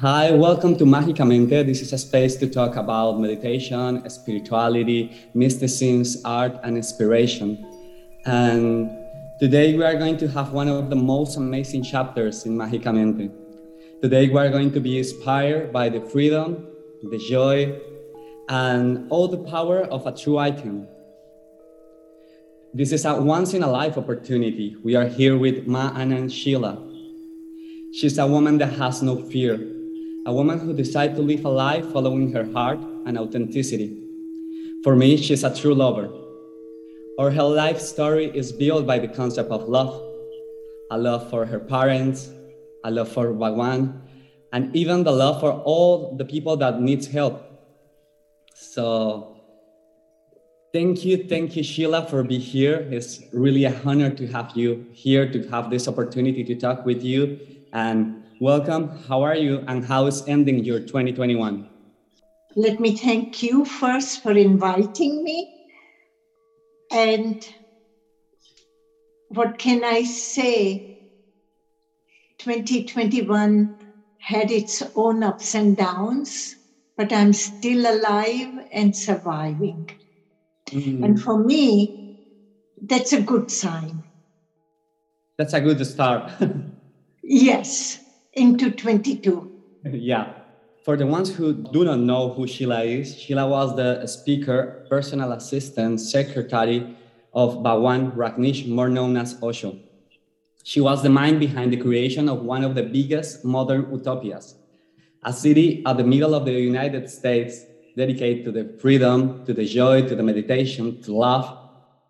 Hi, welcome to Magicamente. This is a space to talk about meditation, spirituality, mysticism, art, and inspiration. And today we are going to have one of the most amazing chapters in Magicamente. Today we are going to be inspired by the freedom, the joy, and all the power of a true icon. This is a once in a life opportunity. We are here with Ma Anand Sheila. She's a woman that has no fear, a woman who decided to live a life following her heart and authenticity. For me, she's a true lover. Or her life story is built by the concept of love a love for her parents, a love for Bhagwan, and even the love for all the people that needs help. So thank you, thank you, Sheila, for being here. It's really a honor to have you here, to have this opportunity to talk with you. And welcome. How are you? And how is ending your 2021? Let me thank you first for inviting me. And what can I say? 2021 had its own ups and downs, but I'm still alive and surviving. Mm. And for me, that's a good sign. That's a good start. yes, into 22. yeah. For the ones who do not know who Sheila is, Sheila was the speaker, personal assistant, secretary of Bhagwan Rajneesh, more known as Osho. She was the mind behind the creation of one of the biggest modern utopias, a city at the middle of the United States dedicated to the freedom, to the joy, to the meditation, to love.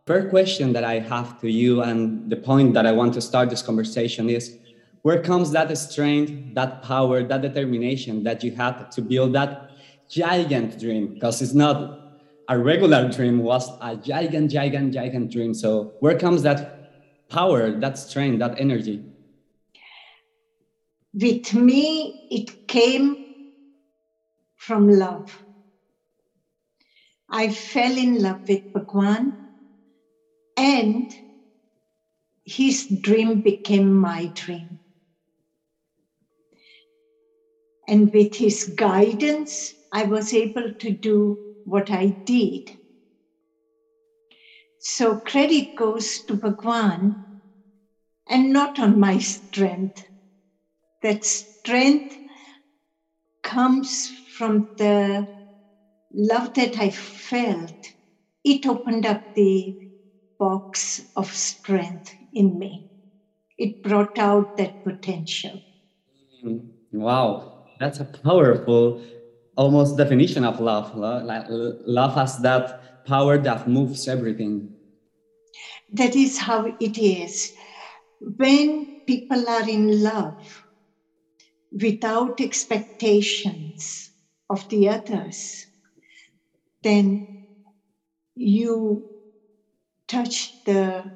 First question that I have to you, and the point that I want to start this conversation is where comes that strength, that power, that determination that you had to build that giant dream? Because it's not a regular dream, was a giant, giant, giant dream. So where comes that power, that strength, that energy? With me, it came from love. I fell in love with Bhagwan and his dream became my dream. And with his guidance, I was able to do what I did. So credit goes to Bhagwan and not on my strength. That strength comes from the love that I felt. It opened up the box of strength in me. It brought out that potential. Hmm. Wow, that's a powerful, almost definition of love. Love, has that power that moves everything. That is how it is. When people are in love without expectations of the others, then you touch the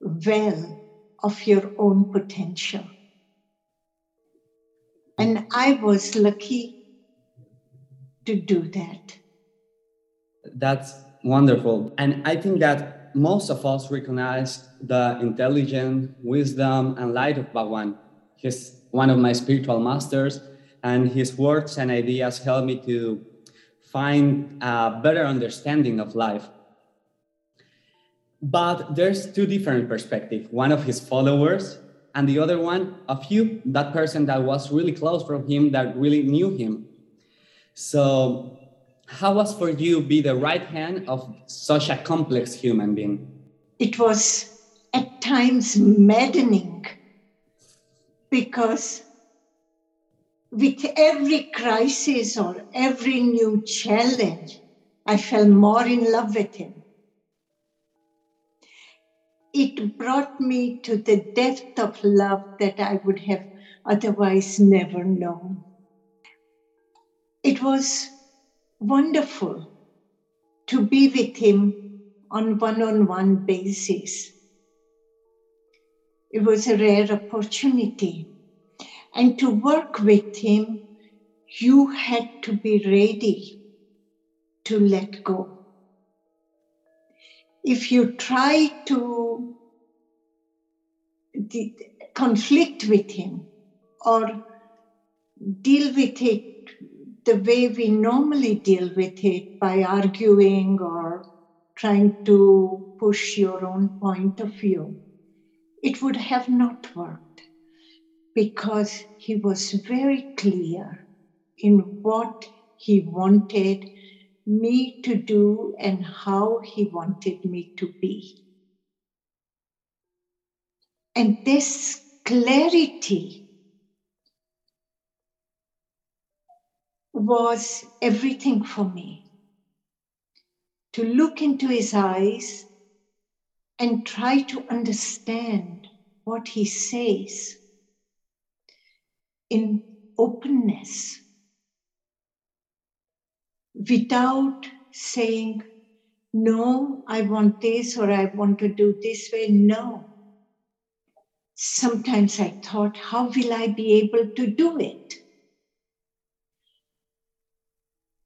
well of your own potential. And I was lucky to do that. That's wonderful. And I think that most of us recognize the intelligence, wisdom, and light of Bhagwan. He's one of my spiritual masters, and his words and ideas help me to find a better understanding of life. But there's two different perspectives one of his followers, and the other one of you, that person that was really close from him, that really knew him. So how was for you be the right hand of such a complex human being? It was at times maddening because with every crisis or every new challenge, I fell more in love with him. It brought me to the depth of love that I would have otherwise never known. It was wonderful to be with him on one on one basis. It was a rare opportunity. And to work with him, you had to be ready to let go. If you try to conflict with him or deal with it the way we normally deal with it by arguing or trying to push your own point of view, it would have not worked because he was very clear in what he wanted me to do and how he wanted me to be. And this clarity was everything for me. To look into his eyes and try to understand what he says in openness without saying, No, I want this or I want to do this way. No. Sometimes I thought, How will I be able to do it?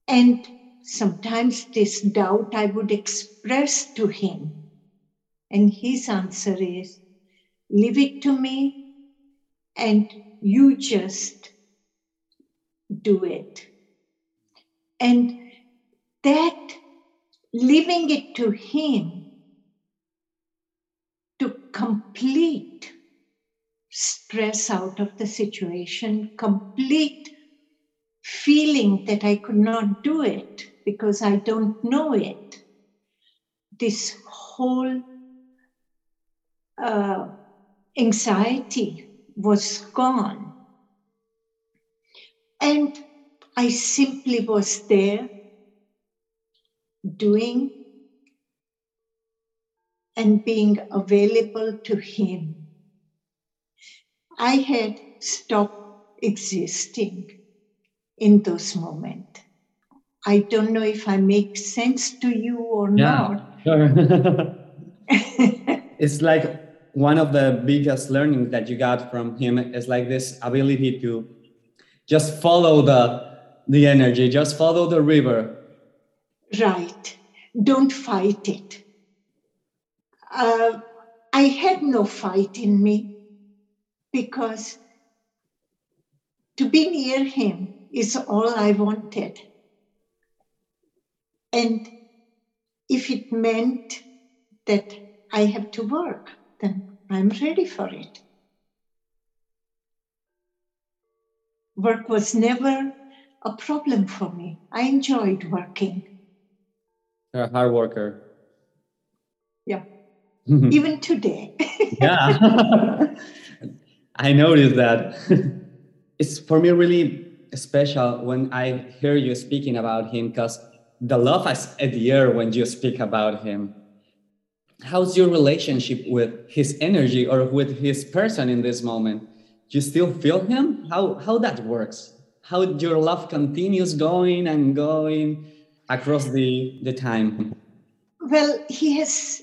And sometimes this doubt I would express to him. And his answer is, Leave it to me and you just do it. And that leaving it to Him to complete stress out of the situation, complete feeling that I could not do it because I don't know it. This whole uh, anxiety was gone. And I simply was there doing and being available to Him. I had stopped existing in those moments. I don't know if I make sense to you or yeah, not. Sure. it's like one of the biggest learnings that you got from him is like this ability to just follow the the energy, just follow the river right. Don't fight it. Uh, I had no fight in me because to be near him is all I wanted. And if it meant that I have to work, then I'm ready for it. Work was never a problem for me. I enjoyed working a hard worker. Yeah. Even today. yeah. I noticed that. it's for me really special when I hear you speaking about him because the love is at the air when you speak about him. How's your relationship with his energy or with his person in this moment? Do you still feel him? How how that works? How your love continues going and going across the, the time? Well, he has,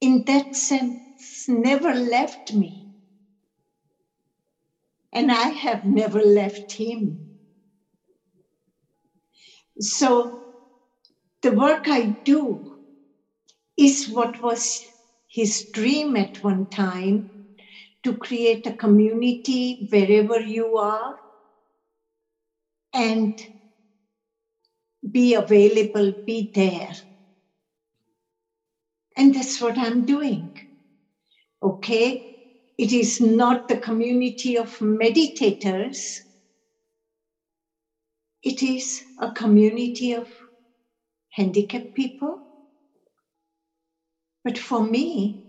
in that sense, never left me. And I have never left him. So the work I do is what was his dream at one time to create a community wherever you are and be available, be there. And that's what I'm doing. Okay? It is not the community of meditators, it is a community of handicapped people. But for me,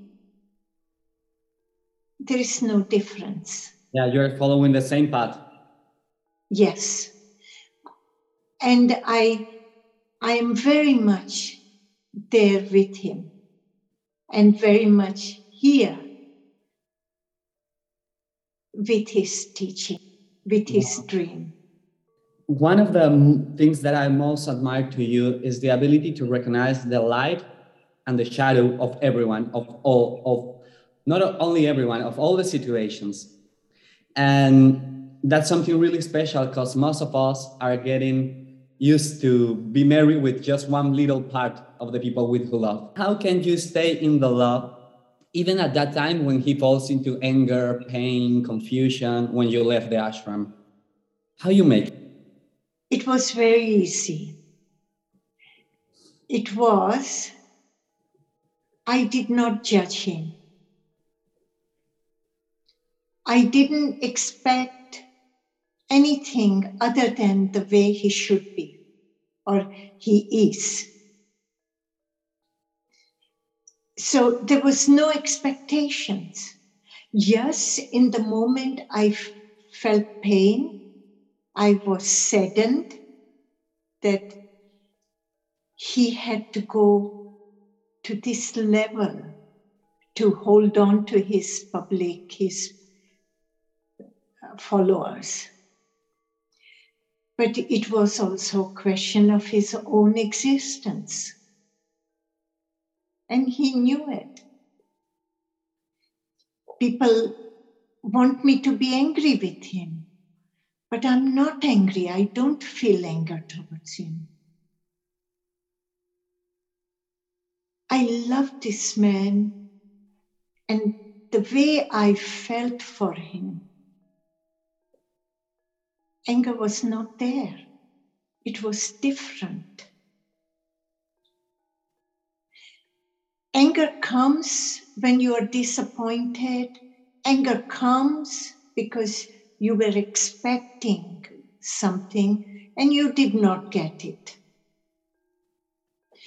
there is no difference. Yeah, you're following the same path. Yes and I, I am very much there with him and very much here with his teaching, with his dream. One of the things that I most admire to you is the ability to recognize the light and the shadow of everyone, of all, of not only everyone, of all the situations. And that's something really special because most of us are getting used to be married with just one little part of the people with who love. How can you stay in the love even at that time when he falls into anger, pain, confusion when you left the ashram? How you make it? It was very easy. It was, I did not judge him. I didn't expect anything other than the way he should be or he is. So there was no expectations. Yes, in the moment I felt pain, I was saddened that he had to go to this level to hold on to his public, his uh, followers. But it was also a question of his own existence. And he knew it. People want me to be angry with him, but I'm not angry. I don't feel anger towards him. I love this man and the way I felt for him. Anger was not there, it was different. Anger comes when you are disappointed. Anger comes because you were expecting something and you did not get it.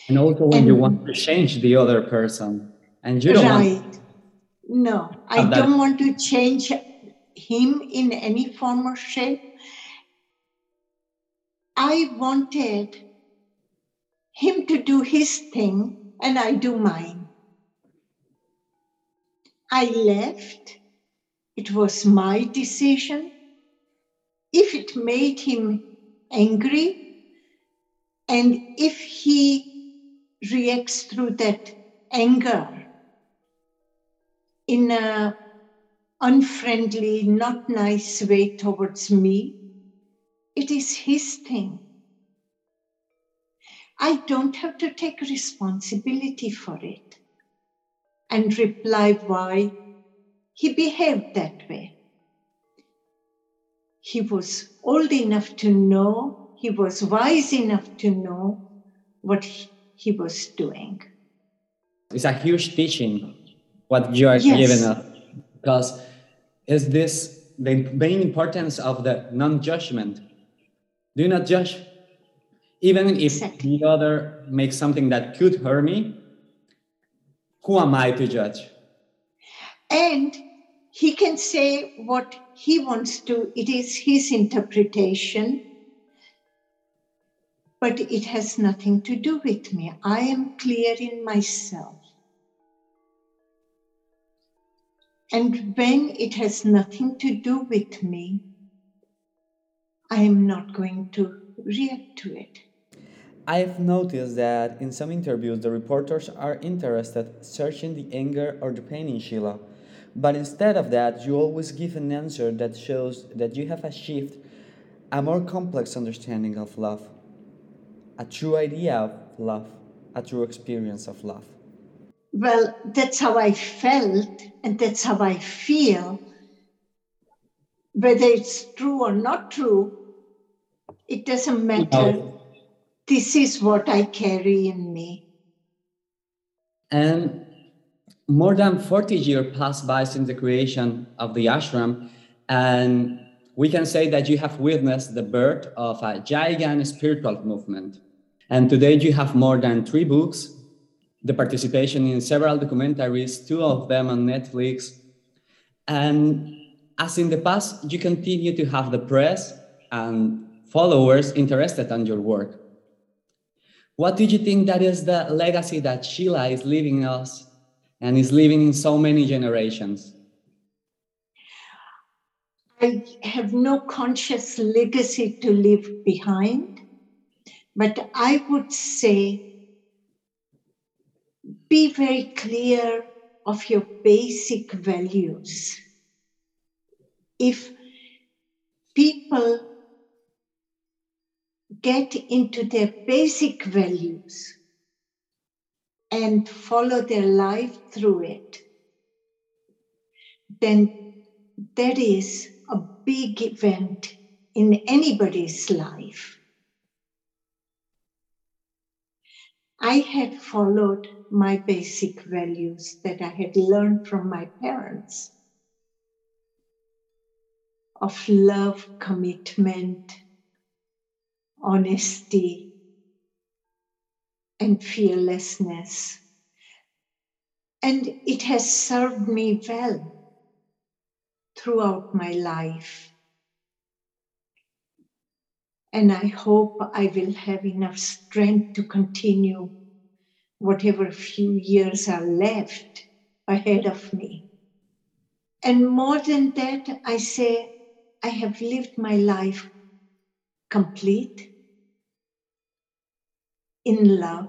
And also when and, you want to change the other person and you don't right. want no i don't want to change him in any form or shape i wanted him to do his thing and i do mine. I left. It was my decision. If it made him angry and if he reacts through that anger in a unfriendly, not nice way towards me, it is his thing. I don't have to take responsibility for it and reply why he behaved that way. He was old enough to know, he was wise enough to know what he was doing. It's a huge teaching what you are yes. giving us because is this the main importance of the non-judgment do not judge even if exactly. the other makes something that could hurt me who am i to judge and he can say what he wants to it is his interpretation but it has nothing to do with me. I am clear in myself. And when it has nothing to do with me, I am not going to react to it. I've noticed that in some interviews, the reporters are interested searching the anger or the pain in Sheila. But instead of that, you always give an answer that shows that you have achieved a more complex understanding of love a true idea of love, a true experience of love? Well, that's how I felt, and that's how I feel. Whether it's true or not true, it doesn't matter. No. This is what I carry in me. And more than 40 years passed by since the creation of the ashram, and we can say that you have witnessed the birth of a gigantic spiritual movement. And today you have more than three books, the participation in several documentaries, two of them on Netflix. And as in the past, you continue to have the press and followers interested in your work. What do you think that is the legacy that Sheila is leaving us and is leaving in so many generations? I have no conscious legacy to leave behind, but I would say be very clear of your basic values. If people get into their basic values and follow their life through it, then that is a big event in anybody's life. I had followed my basic values that I had learned from my parents of love, commitment, honesty, and fearlessness. And it has served me well throughout my life. And I hope I will have enough strength to continue whatever few years are left ahead of me. And more than that, I say, I have lived my life complete in love,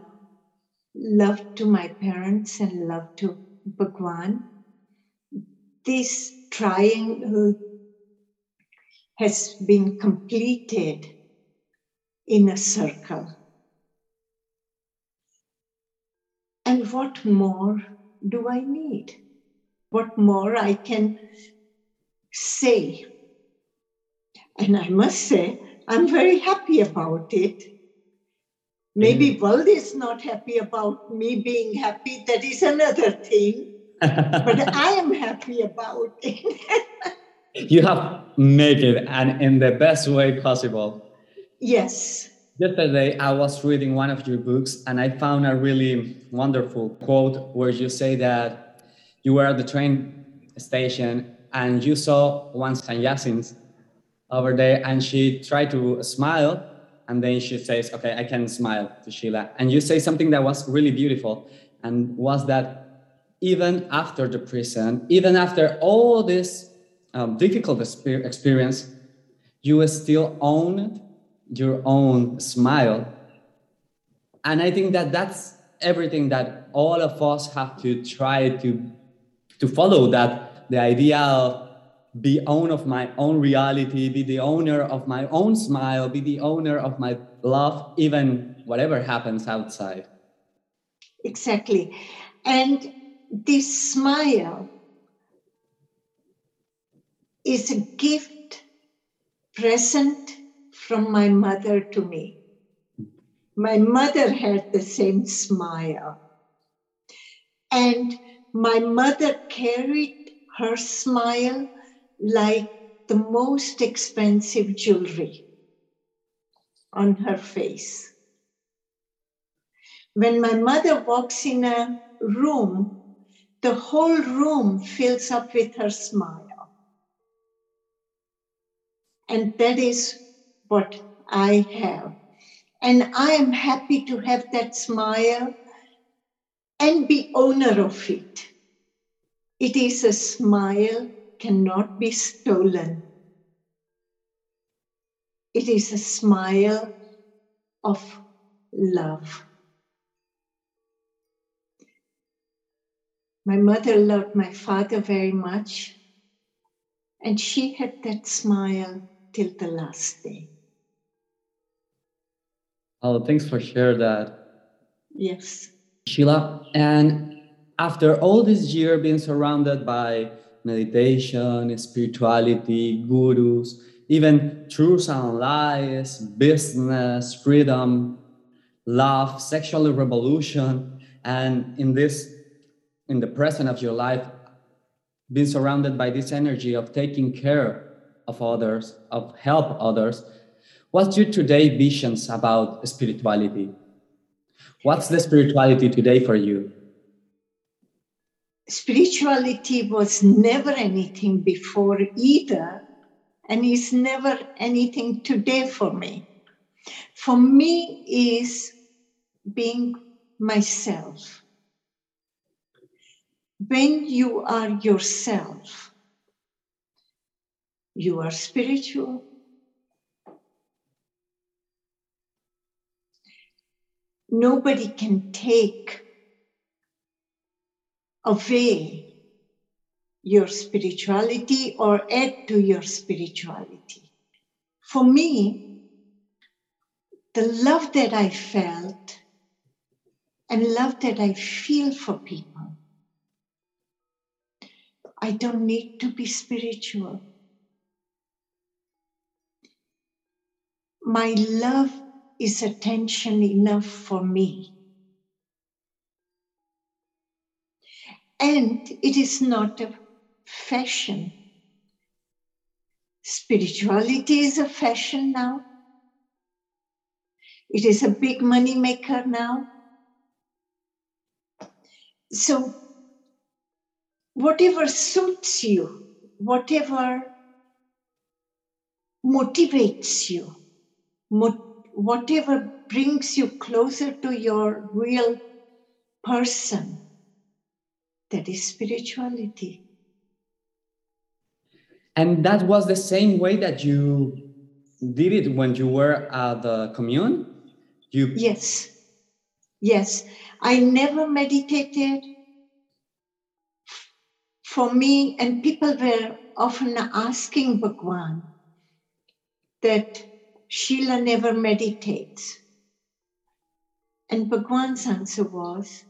love to my parents and love to Bhagwan. This triangle has been completed in a circle. And what more do I need? What more I can say? And I must say, I'm very happy about it. Maybe mm. world is not happy about me being happy. That is another thing. but I am happy about it. you have made it and in the best way possible. Yes. Yesterday, I was reading one of your books and I found a really wonderful quote where you say that you were at the train station and you saw one sannyasin over there and she tried to smile and then she says, Okay, I can smile to Sheila." And you say something that was really beautiful and was that even after the prison, even after all this um, difficult experience, you still owned your own smile. And I think that that's everything that all of us have to try to, to follow that the idea of be owner of my own reality, be the owner of my own smile, be the owner of my love, even whatever happens outside. Exactly. And this smile is a gift present from my mother to me. My mother had the same smile. And my mother carried her smile like the most expensive jewelry on her face. When my mother walks in a room, the whole room fills up with her smile. And that is what I have. And I am happy to have that smile and be owner of it. It is a smile cannot be stolen. It is a smile of love. My mother loved my father very much, and she had that smile till the last day. Oh, thanks for sharing that. Yes. Sheila, and after all this year being surrounded by meditation, spirituality, gurus, even truths and lies, business, freedom, love, sexual revolution, and in this, in the present of your life, being surrounded by this energy of taking care of others, of help others, What's your today visions about spirituality? What's the spirituality today for you? Spirituality was never anything before either, and is never anything today for me. For me is being myself. When you are yourself, you are spiritual, nobody can take away your spirituality or add to your spirituality. For me, the love that I felt and love that I feel for people, I don't need to be spiritual. my love is attention enough for me. And it is not a fashion. Spirituality is a fashion now. It is a big money maker now. So, whatever suits you, whatever motivates you, whatever brings you closer to your real person, that is spirituality. And that was the same way that you did it when you were at the commune? You Yes. Yes. I never meditated. For me, and people were often asking Bhagwan that Sheila never meditates. And Bhagwan's answer was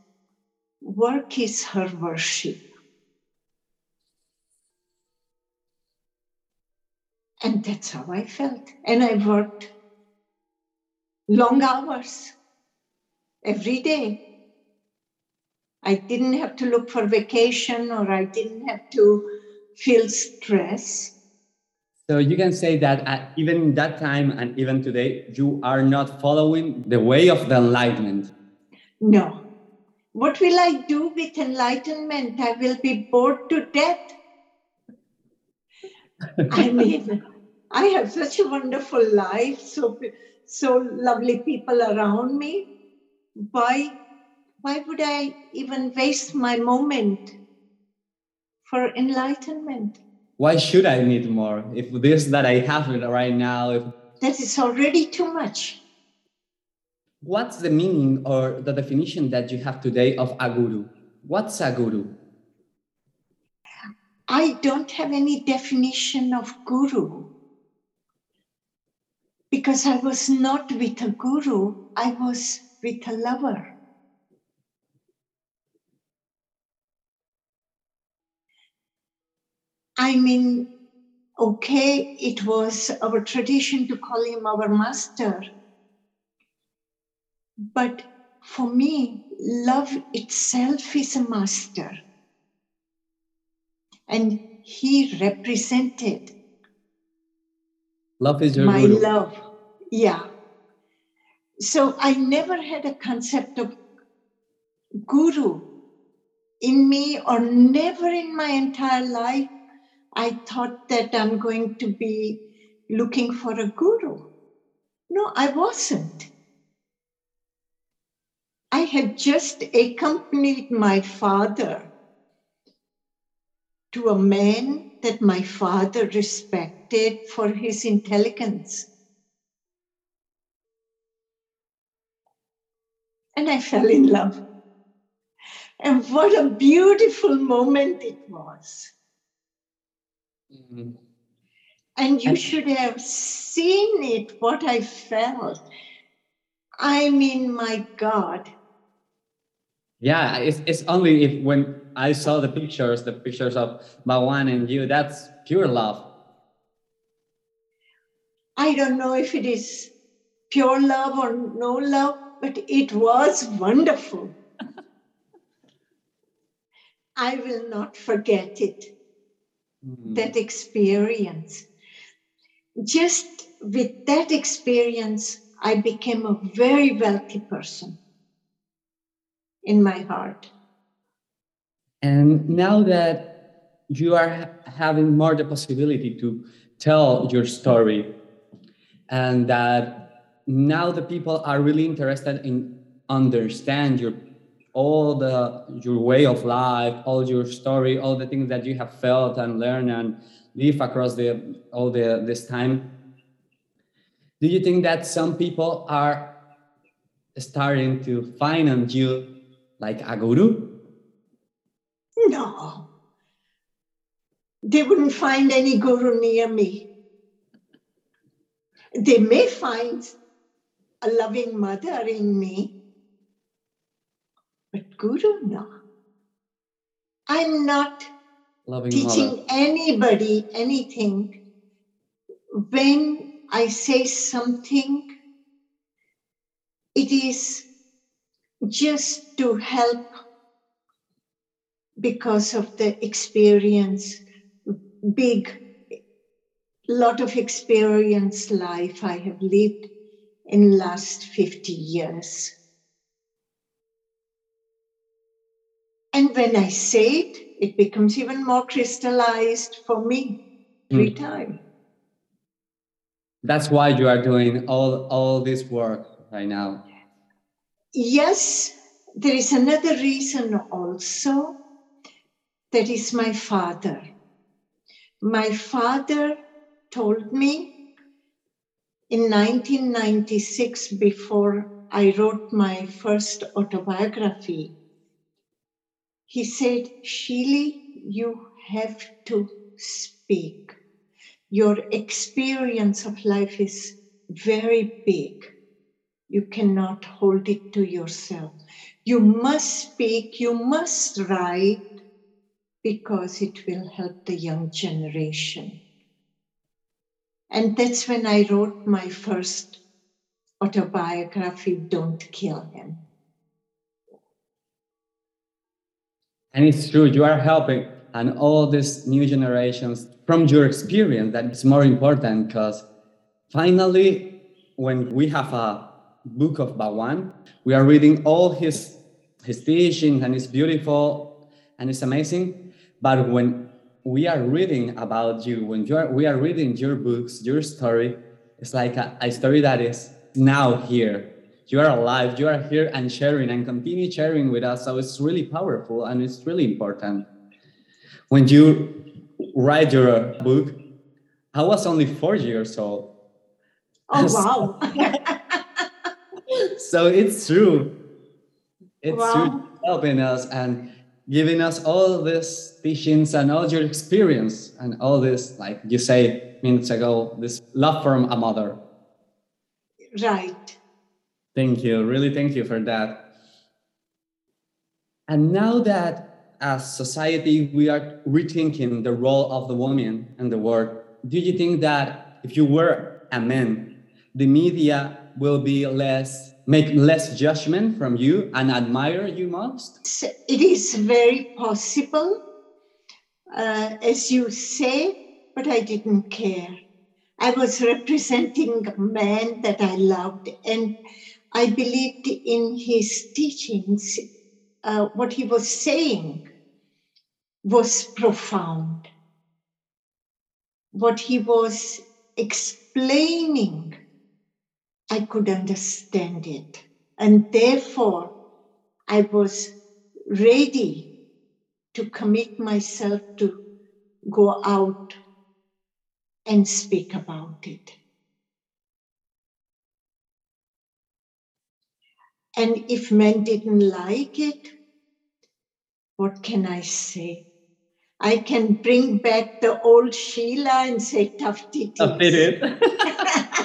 work is her worship. And that's how I felt. And I worked long hours every day. I didn't have to look for vacation or I didn't have to feel stress. So you can say that at, even that time and even today, you are not following the way of the enlightenment. No. What will I do with enlightenment? I will be bored to death. I mean, I have such a wonderful life, so so lovely people around me. Why why would I even waste my moment for enlightenment? Why should I need more if this that I have right now? If... That is already too much. What's the meaning or the definition that you have today of a guru? What's a guru? I don't have any definition of guru because I was not with a guru, I was with a lover. I mean, okay, it was our tradition to call him our master. But for me, love itself is a master. And he represented Love is your my guru. love. Yeah. So I never had a concept of guru in me, or never in my entire life. I thought that I'm going to be looking for a guru. No, I wasn't. I had just accompanied my father to a man that my father respected for his intelligence. And I fell in love. And what a beautiful moment it was. Mm-hmm. And you And- should have seen it, what I felt. I mean, my God. Yeah, it's, it's only if when I saw the pictures, the pictures of Bhagwan and you, that's pure love. I don't know if it is pure love or no love, but it was wonderful. I will not forget it, Mm. that experience. Just with that experience, I became a very wealthy person in my heart. And now that you are ha- having more the possibility to tell your story, and that now the people are really interested in understand your all the your way of life, all your story, all the things that you have felt and learned and live across the all the this time. Do you think that some people are starting to find on you like a guru? No, they wouldn't find any guru near me. They may find a loving mother in me, but guru, no. I'm not Loving teaching mother. anybody anything when I say something, it is just to help because of the experience, big, lot of experience life I have lived in last 50 years. And when I say it, it becomes even more crystallized for me every mm. time. That's why you are doing all, all this work right now. Yes, there is another reason also. That is my father. My father told me in 1996, before I wrote my first autobiography, he said, Sheely, you have to speak. Your experience of life is very big. You cannot hold it to yourself. You must speak, you must write, because it will help the young generation. And that's when I wrote my first autobiography, Don't Kill Him. And it's true, you are helping and all these new generations from your experience that is more important because finally when we have a book of Bhagwan, we are reading all his his teachings and it's beautiful and it's amazing. But when we are reading about you, when you are, we are reading your books, your story, it's like a, a story that is now here you are alive, you are here and sharing and continue sharing with us. So it's really powerful and it's really important. When you write your book, I was only four years old. Oh, wow. so it's true. It's wow. true helping us and giving us all these teachings and all your experience and all this, like you say minutes ago, this love from a mother. Right Thank you. Really, thank you for that. And now that as society we are rethinking the role of the woman in the world, do you think that if you were a man, the media will be less make less judgment from you and admire you most? It is very possible, uh, as you say, but I didn't care. I was representing a man that I loved, and I believed in his teachings. Uh, what he was saying was profound. What he was explaining, I could understand it. And therefore, I was ready to commit myself to go out and speak about it. And if men didn't like it, what can I say? I can bring back the old Sheila and say tough titties.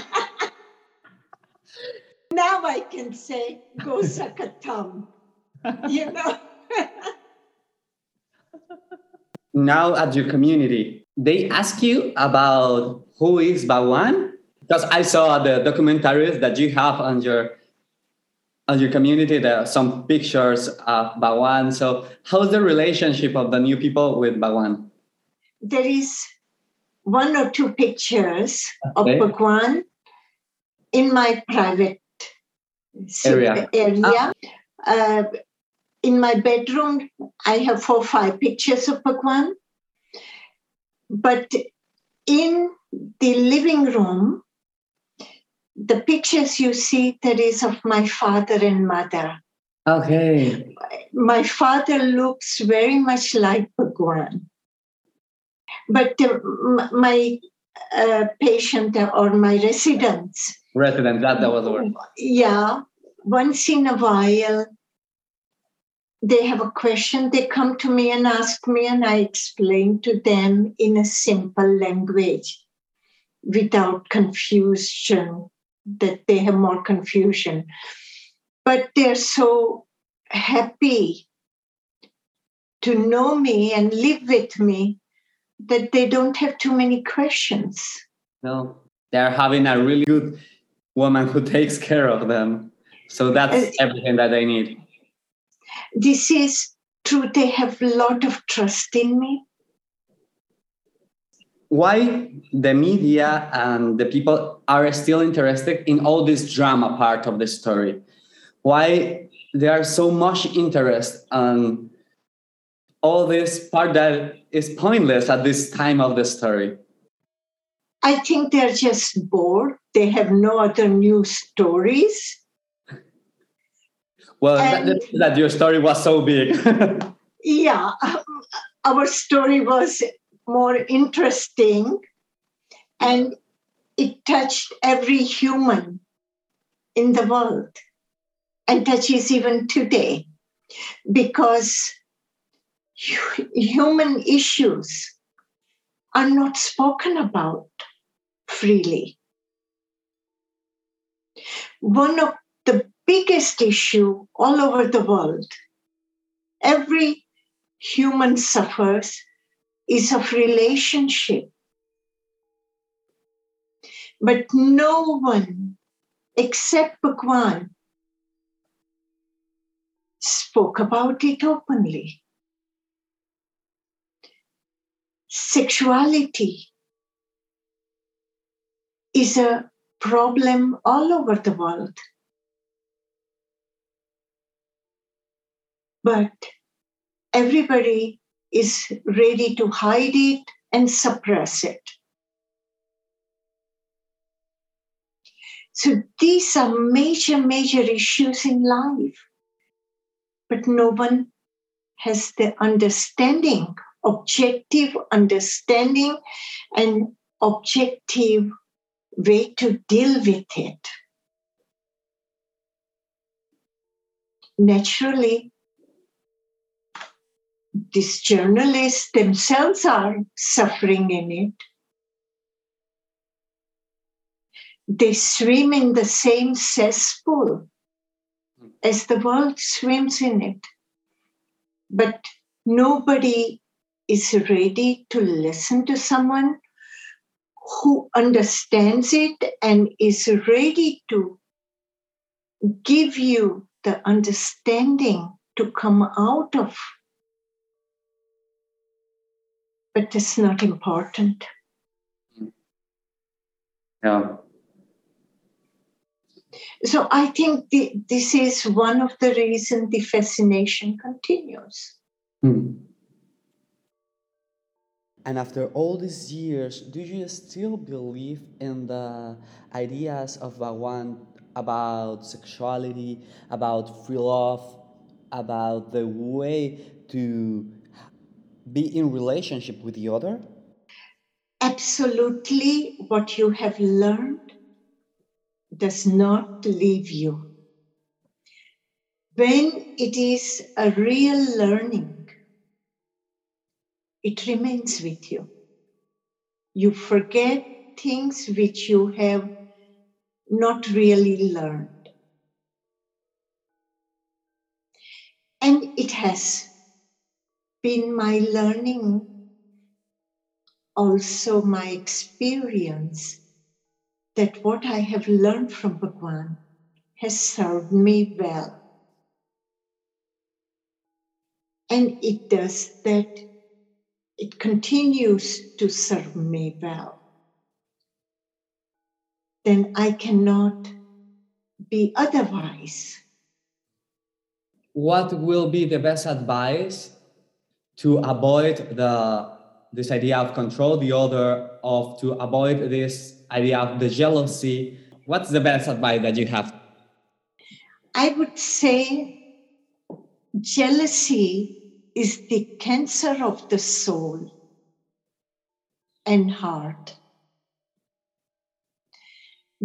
Now I can say go suck a thumb. you know. now at your community, they ask you about who is Bhagwan? Because I saw the documentaries that you have on your on your community there are some pictures of Bhagwan. So how's the relationship of the new people with Bhagwan? There is one or two pictures okay. of Bhagwan in my private area. area. Ah. Uh, in my bedroom, I have four or five pictures of Bhagwan. But in the living room, the pictures you see that is of my father and mother. Okay. My father looks very much like Bhagwan. But uh, my uh, patient or my residents. Resident, that, that was the word. Yeah. Once in a while, they have a question, they come to me and ask me, and I explain to them in a simple language without confusion that they have more confusion. But they're so happy to know me and live with me that they don't have too many questions. No. they're having a really good woman who takes care of them. So that's everything that they need. This is true. They have a lot of trust in me. Why the media and the people are still interested in all this drama part of the story? Why there are so much interest on all this part that is pointless at this time of the story? I think they're just bored. They have no other new stories. Well, that, that, your story was so big. yeah, our story was more interesting and it touched every human in the world and touches even today because human issues are not spoken about freely. One of the biggest issue all over the world, every human suffers, is of relationship. But no one except Bhagwan spoke about it openly. Sexuality is a problem all over the world. But everybody is ready to hide it and suppress it. So these are major, major issues in life. But no one has the understanding, objective understanding, and objective way to deal with it. Naturally, these journalists themselves are suffering in it. They swim in the same cesspool as the world swims in it. But nobody is ready to listen to someone who understands it and is ready to give you the understanding to come out of. But it's not important. Yeah. So I think the, this is one of the reasons the fascination continues. Hmm. And after all these years, do you still believe in the ideas of Bhagwan about sexuality, about free love, about the way to be in relationship with the other? Absolutely, what you have learned does not leave you. When it is a real learning, it remains with you. You forget things which you have not really learned. And it has been my learning, also my experience, that what I have learned from Bhagwan has served me well. And it does that it continues to serve me well, then I cannot be otherwise. What will be the best advice to avoid the this idea of control, the other of to avoid this idea of the jealousy? What's the best advice that you have? I would say jealousy is the cancer of the soul and heart.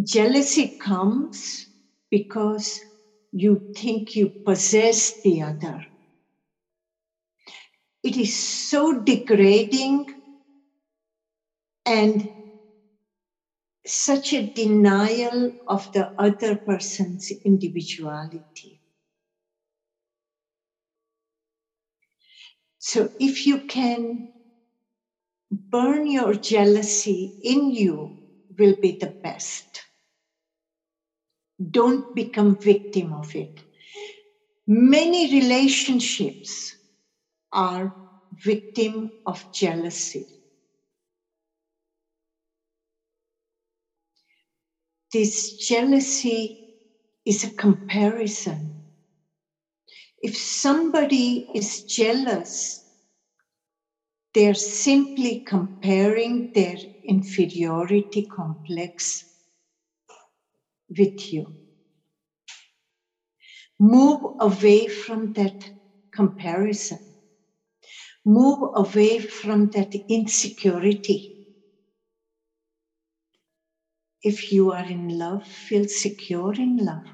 Jealousy comes because you think you possess the other. It is so degrading and such a denial of the other person's individuality. So if you can burn your jealousy in you will be the best. Don't become victim of it. Many relationships are victim of jealousy. This jealousy is a comparison. If somebody is jealous, they're simply comparing their inferiority complex with you. Move away from that comparison. Move away from that insecurity. If you are in love, feel secure in love.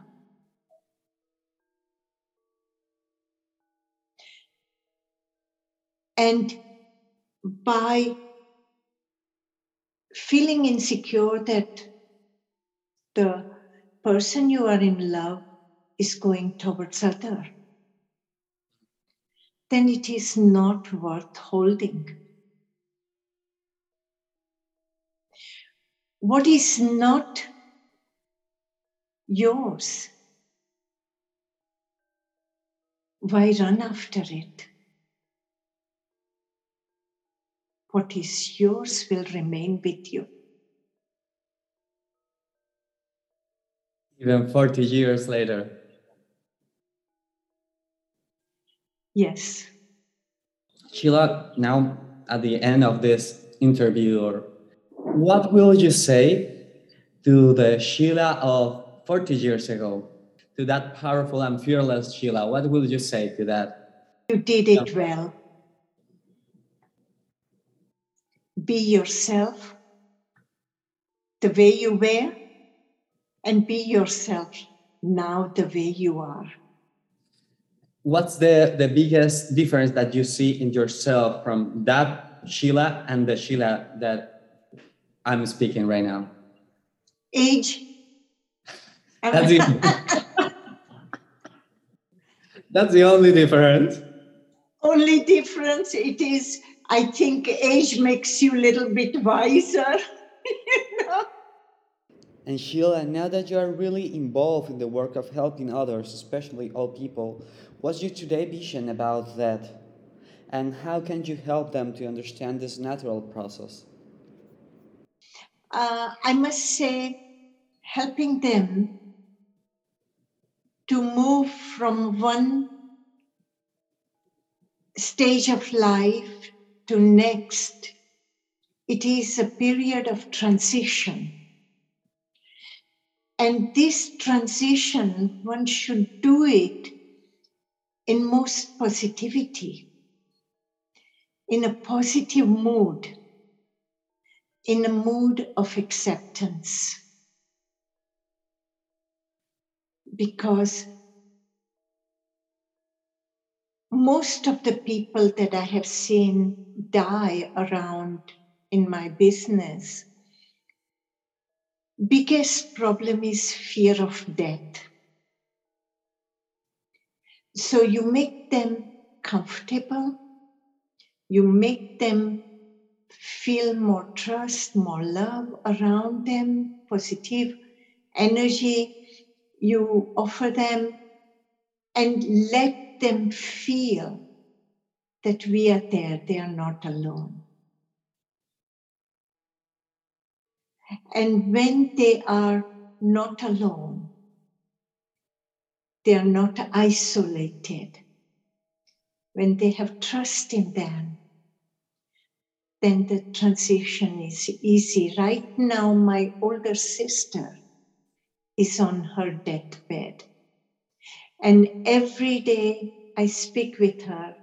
And by feeling insecure that the person you are in love is going towards other, then it is not worth holding. What is not yours? Why run after it? What is yours will remain with you. Even 40 years later. Yes. Sheila, now at the end of this interview, or what will you say to the Sheila of 40 years ago, to that powerful and fearless Sheila? What will you say to that? You did it well. Be yourself the way you were, and be yourself now the way you are what's the, the biggest difference that you see in yourself from that Sheila and the Sheila that I'm speaking right now? Age. That's it. That's the only difference. Only difference it is, I think age makes you a little bit wiser. you know? And Sheila, now that you are really involved in the work of helping others, especially old people, What's your today vision about that? And how can you help them to understand this natural process? Uh, I must say, helping them to move from one stage of life to next it is a period of transition and this transition one should do it in most positivity, in a positive mood, in a mood of acceptance. Because most of the people that I have seen die around in my business, biggest problem is fear of death. So you make them comfortable, you make them feel more trust, more love around them, positive energy you offer them, and let them feel that we are there, they are not alone. And when they are not alone, they are not isolated. When they have trust in them, then the transition is easy. Right now, my older sister is on her deathbed. And every day I speak with her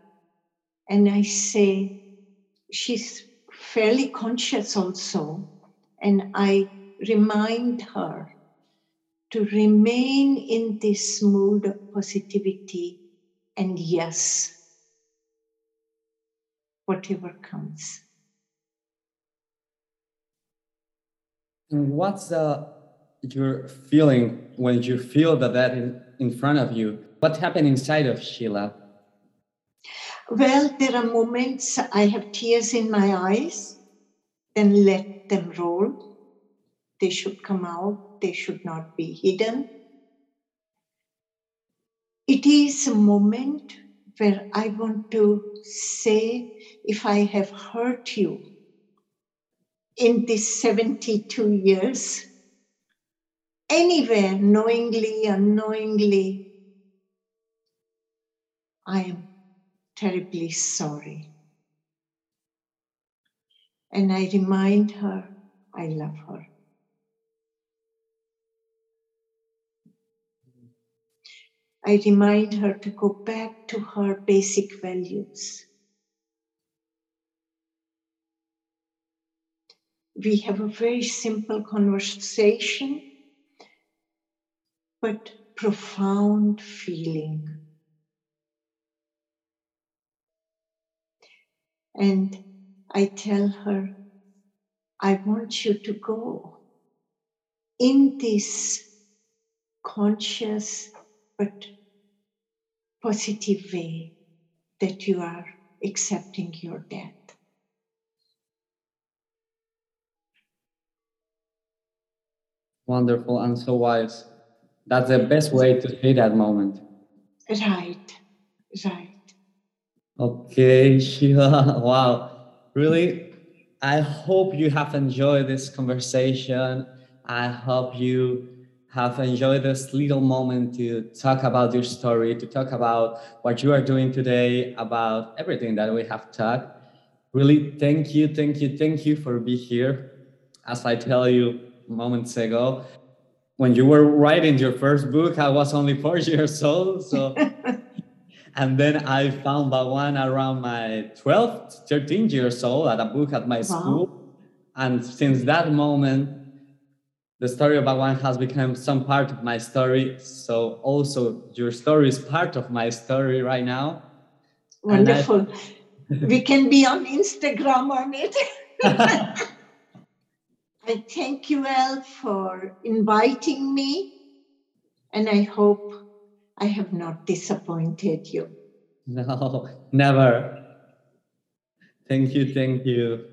and I say, she's fairly conscious also. And I remind her to remain in this mood of positivity and yes, whatever comes. And what's your feeling when you feel that that in front of you? What happened inside of Sheila? Well, there are moments I have tears in my eyes, then let them roll. They should come out, they should not be hidden. It is a moment where I want to say if I have hurt you in these 72 years, anywhere, knowingly, unknowingly, I am terribly sorry. And I remind her I love her. I remind her to go back to her basic values. We have a very simple conversation, but profound feeling. And I tell her, I want you to go in this conscious but positive way that you are accepting your death. Wonderful and so wise. That's the best way to see that moment. Right, right. Okay, Sheila. Wow. Really, I hope you have enjoyed this conversation. I hope you have enjoyed this little moment to talk about your story, to talk about what you are doing today, about everything that we have talked. Really, thank you, thank you, thank you for being here. As I tell you moments ago, when you were writing your first book, I was only four years old. So And then I found Bhagwan around my 12, 13 years old at a book at my wow. school. And since that moment, the story of Bhagwan has become some part of my story. So also your story is part of my story right now. Wonderful. I, we can be on Instagram on it. I thank you, all for inviting me. And I hope I have not disappointed you. No, never. Thank you, thank you.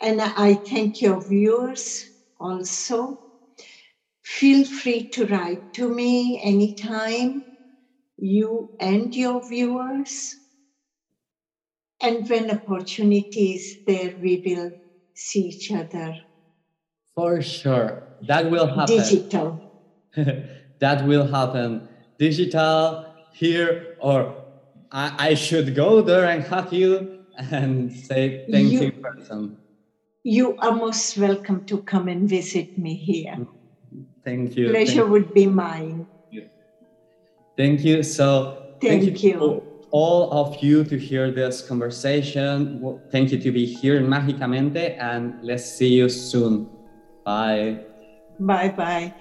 And I thank your viewers also. Feel free to write to me anytime, you and your viewers. And when opportunity is there, we will see each other. For sure. That will happen. Digital. that will happen digital here or I, I should go there and hug you and say thank you, you person. You are most welcome to come and visit me here. Mm-hmm. Thank you. Pleasure thank would be mine. Thank you. So thank, thank you. you. all of you to hear this conversation. Thank you to be here in Mágicamente and let's see you soon. Bye. Bye bye.